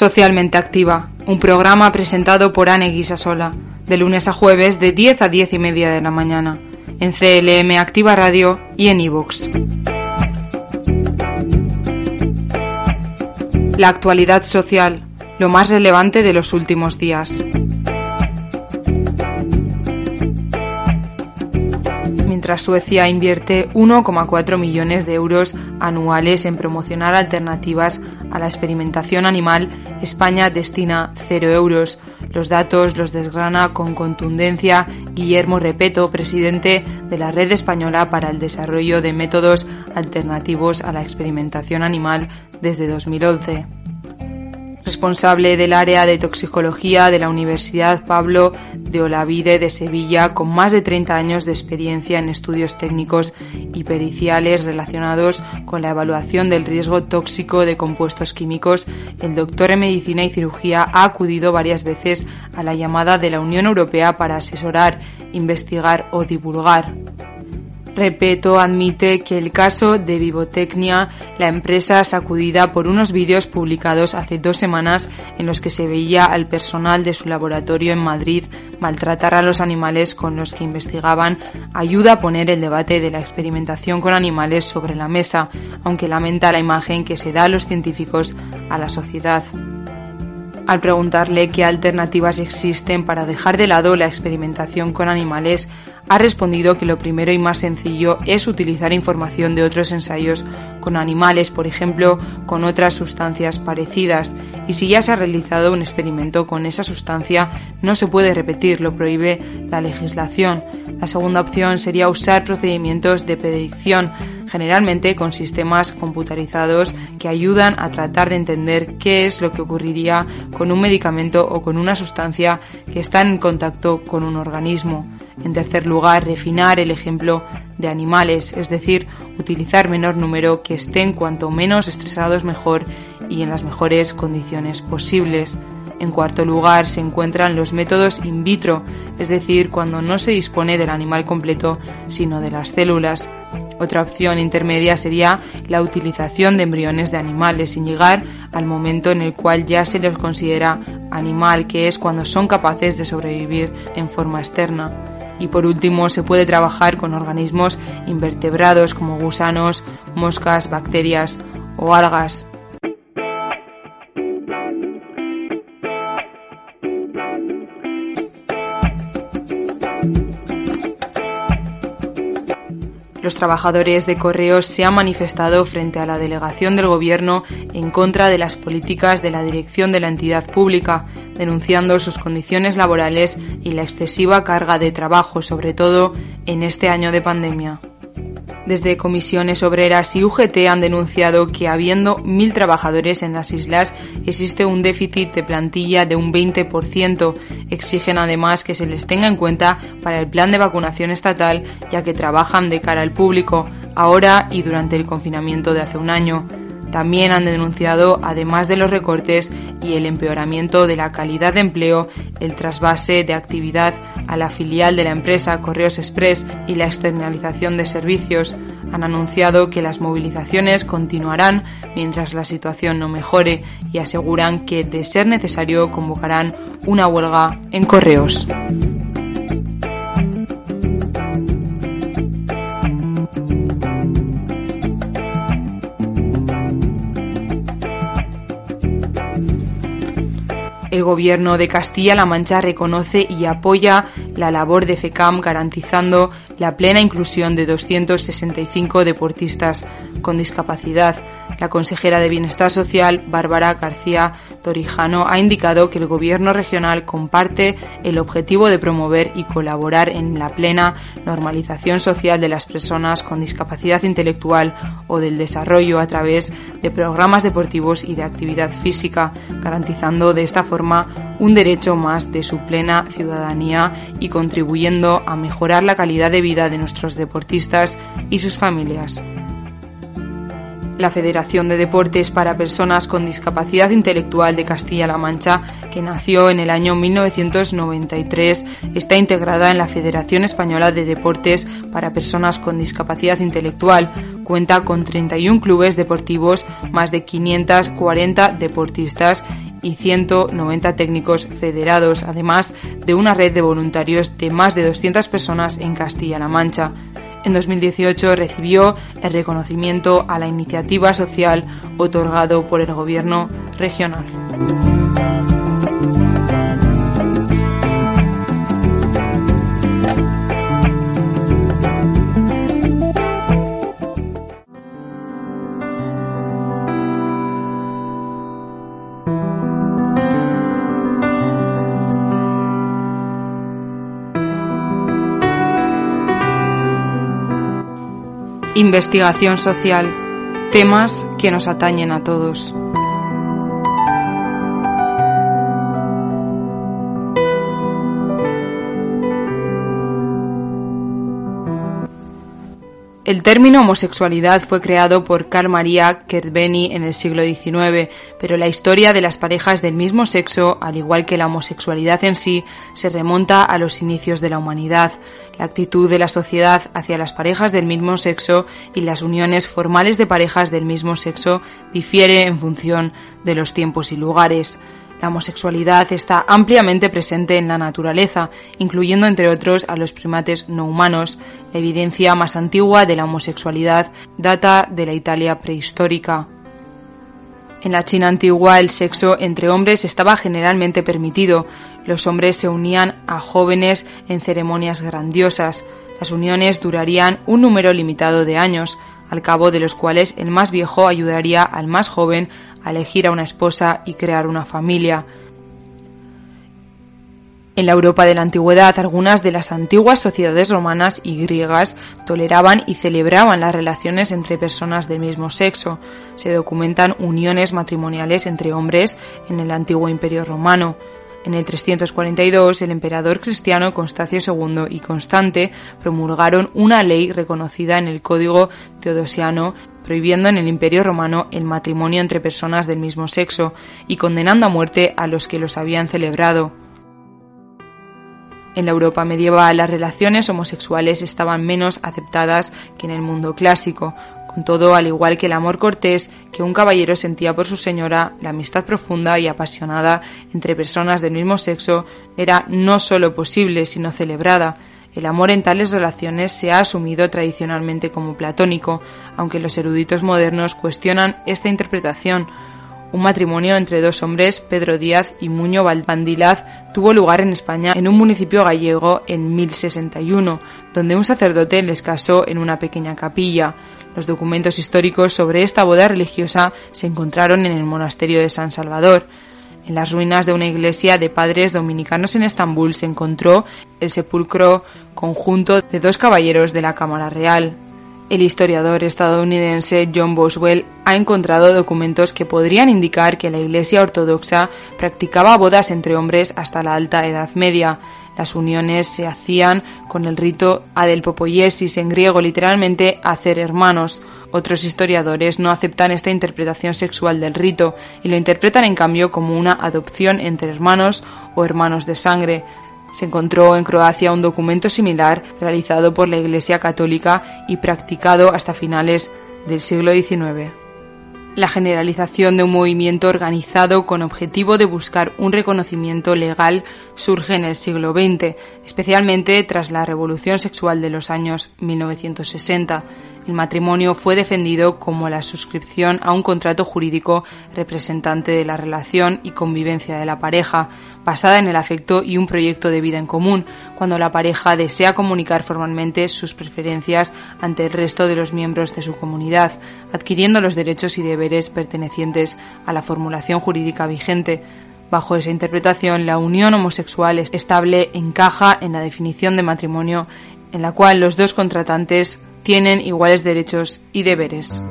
Socialmente Activa, un programa presentado por Anne Guisasola, de lunes a jueves de 10 a 10 y media de la mañana, en CLM Activa Radio y en iVoox. La actualidad social, lo más relevante de los últimos días. mientras Suecia invierte 1,4 millones de euros anuales en promocionar alternativas a la experimentación animal, España destina 0 euros. Los datos los desgrana con contundencia Guillermo Repeto, presidente de la Red Española para el Desarrollo de Métodos Alternativos a la Experimentación Animal desde 2011 responsable del área de toxicología de la Universidad Pablo de Olavide de Sevilla, con más de 30 años de experiencia en estudios técnicos y periciales relacionados con la evaluación del riesgo tóxico de compuestos químicos, el doctor en medicina y cirugía ha acudido varias veces a la llamada de la Unión Europea para asesorar, investigar o divulgar Repeto admite que el caso de Vivotecnia, la empresa sacudida por unos vídeos publicados hace dos semanas en los que se veía al personal de su laboratorio en Madrid maltratar a los animales con los que investigaban, ayuda a poner el debate de la experimentación con animales sobre la mesa, aunque lamenta la imagen que se da a los científicos a la sociedad. Al preguntarle qué alternativas existen para dejar de lado la experimentación con animales, ha respondido que lo primero y más sencillo es utilizar información de otros ensayos con animales, por ejemplo, con otras sustancias parecidas, y si ya se ha realizado un experimento con esa sustancia, no se puede repetir, lo prohíbe la legislación. La segunda opción sería usar procedimientos de predicción, generalmente con sistemas computarizados que ayudan a tratar de entender qué es lo que ocurriría con un medicamento o con una sustancia que está en contacto con un organismo. En tercer lugar, refinar el ejemplo de animales, es decir, utilizar menor número que estén cuanto menos estresados mejor y en las mejores condiciones posibles. En cuarto lugar, se encuentran los métodos in vitro, es decir, cuando no se dispone del animal completo, sino de las células. Otra opción intermedia sería la utilización de embriones de animales sin llegar al momento en el cual ya se los considera animal, que es cuando son capaces de sobrevivir en forma externa. Y por último, se puede trabajar con organismos invertebrados como gusanos, moscas, bacterias o algas. Los trabajadores de correos se han manifestado frente a la delegación del Gobierno en contra de las políticas de la dirección de la entidad pública, denunciando sus condiciones laborales y la excesiva carga de trabajo, sobre todo en este año de pandemia. Desde comisiones obreras y UGT han denunciado que habiendo mil trabajadores en las islas existe un déficit de plantilla de un 20%. Exigen además que se les tenga en cuenta para el plan de vacunación estatal ya que trabajan de cara al público ahora y durante el confinamiento de hace un año. También han denunciado, además de los recortes y el empeoramiento de la calidad de empleo, el trasvase de actividad a la filial de la empresa Correos Express y la externalización de servicios. Han anunciado que las movilizaciones continuarán mientras la situación no mejore y aseguran que, de ser necesario, convocarán una huelga en Correos. El gobierno de Castilla-La Mancha reconoce y apoya la labor de FECAM garantizando la plena inclusión de 265 deportistas con discapacidad. La consejera de Bienestar Social, Bárbara García Torijano, ha indicado que el Gobierno regional comparte el objetivo de promover y colaborar en la plena normalización social de las personas con discapacidad intelectual o del desarrollo a través de programas deportivos y de actividad física, garantizando de esta forma un derecho más de su plena ciudadanía y contribuyendo a mejorar la calidad de vida de nuestros deportistas y sus familias la Federación de Deportes para Personas con Discapacidad Intelectual de Castilla-La Mancha, que nació en el año 1993, está integrada en la Federación Española de Deportes para Personas con Discapacidad Intelectual. Cuenta con 31 clubes deportivos, más de 540 deportistas y 190 técnicos federados, además de una red de voluntarios de más de 200 personas en Castilla-La Mancha. En 2018 recibió el reconocimiento a la iniciativa social otorgado por el Gobierno regional. Investigación social. Temas que nos atañen a todos. El término homosexualidad fue creado por Carl Maria Kertbeny en el siglo XIX, pero la historia de las parejas del mismo sexo, al igual que la homosexualidad en sí, se remonta a los inicios de la humanidad. La actitud de la sociedad hacia las parejas del mismo sexo y las uniones formales de parejas del mismo sexo difiere en función de los tiempos y lugares. La homosexualidad está ampliamente presente en la naturaleza, incluyendo entre otros a los primates no humanos. La evidencia más antigua de la homosexualidad data de la Italia prehistórica. En la China antigua el sexo entre hombres estaba generalmente permitido. Los hombres se unían a jóvenes en ceremonias grandiosas. Las uniones durarían un número limitado de años, al cabo de los cuales el más viejo ayudaría al más joven a elegir a una esposa y crear una familia. En la Europa de la antigüedad, algunas de las antiguas sociedades romanas y griegas toleraban y celebraban las relaciones entre personas del mismo sexo. Se documentan uniones matrimoniales entre hombres en el antiguo imperio romano. En el 342, el emperador cristiano Constacio II y Constante promulgaron una ley reconocida en el Código Teodosiano prohibiendo en el Imperio romano el matrimonio entre personas del mismo sexo y condenando a muerte a los que los habían celebrado. En la Europa medieval las relaciones homosexuales estaban menos aceptadas que en el mundo clásico. Con todo, al igual que el amor cortés que un caballero sentía por su señora, la amistad profunda y apasionada entre personas del mismo sexo era no solo posible, sino celebrada. El amor en tales relaciones se ha asumido tradicionalmente como platónico, aunque los eruditos modernos cuestionan esta interpretación. Un matrimonio entre dos hombres, Pedro Díaz y Muño Valdandilaz, tuvo lugar en España en un municipio gallego en 1061, donde un sacerdote les casó en una pequeña capilla. Los documentos históricos sobre esta boda religiosa se encontraron en el monasterio de San Salvador. En las ruinas de una iglesia de padres dominicanos en Estambul se encontró el sepulcro conjunto de dos caballeros de la Cámara Real. El historiador estadounidense John Boswell ha encontrado documentos que podrían indicar que la Iglesia Ortodoxa practicaba bodas entre hombres hasta la Alta Edad Media. Las uniones se hacían con el rito adelpopoiesis en griego, literalmente hacer hermanos. Otros historiadores no aceptan esta interpretación sexual del rito y lo interpretan en cambio como una adopción entre hermanos o hermanos de sangre. Se encontró en Croacia un documento similar realizado por la Iglesia Católica y practicado hasta finales del siglo XIX. La generalización de un movimiento organizado con objetivo de buscar un reconocimiento legal surge en el siglo XX, especialmente tras la revolución sexual de los años 1960. El matrimonio fue defendido como la suscripción a un contrato jurídico representante de la relación y convivencia de la pareja, basada en el afecto y un proyecto de vida en común, cuando la pareja desea comunicar formalmente sus preferencias ante el resto de los miembros de su comunidad, adquiriendo los derechos y deberes pertenecientes a la formulación jurídica vigente. Bajo esa interpretación, la unión homosexual estable encaja en la definición de matrimonio en la cual los dos contratantes tienen iguales derechos y deberes.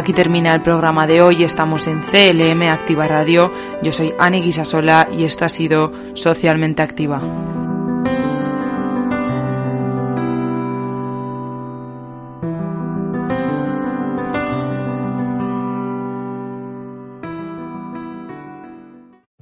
Aquí termina el programa de hoy. Estamos en CLM Activa Radio. Yo soy Ani Guisasola y esto ha sido Socialmente Activa.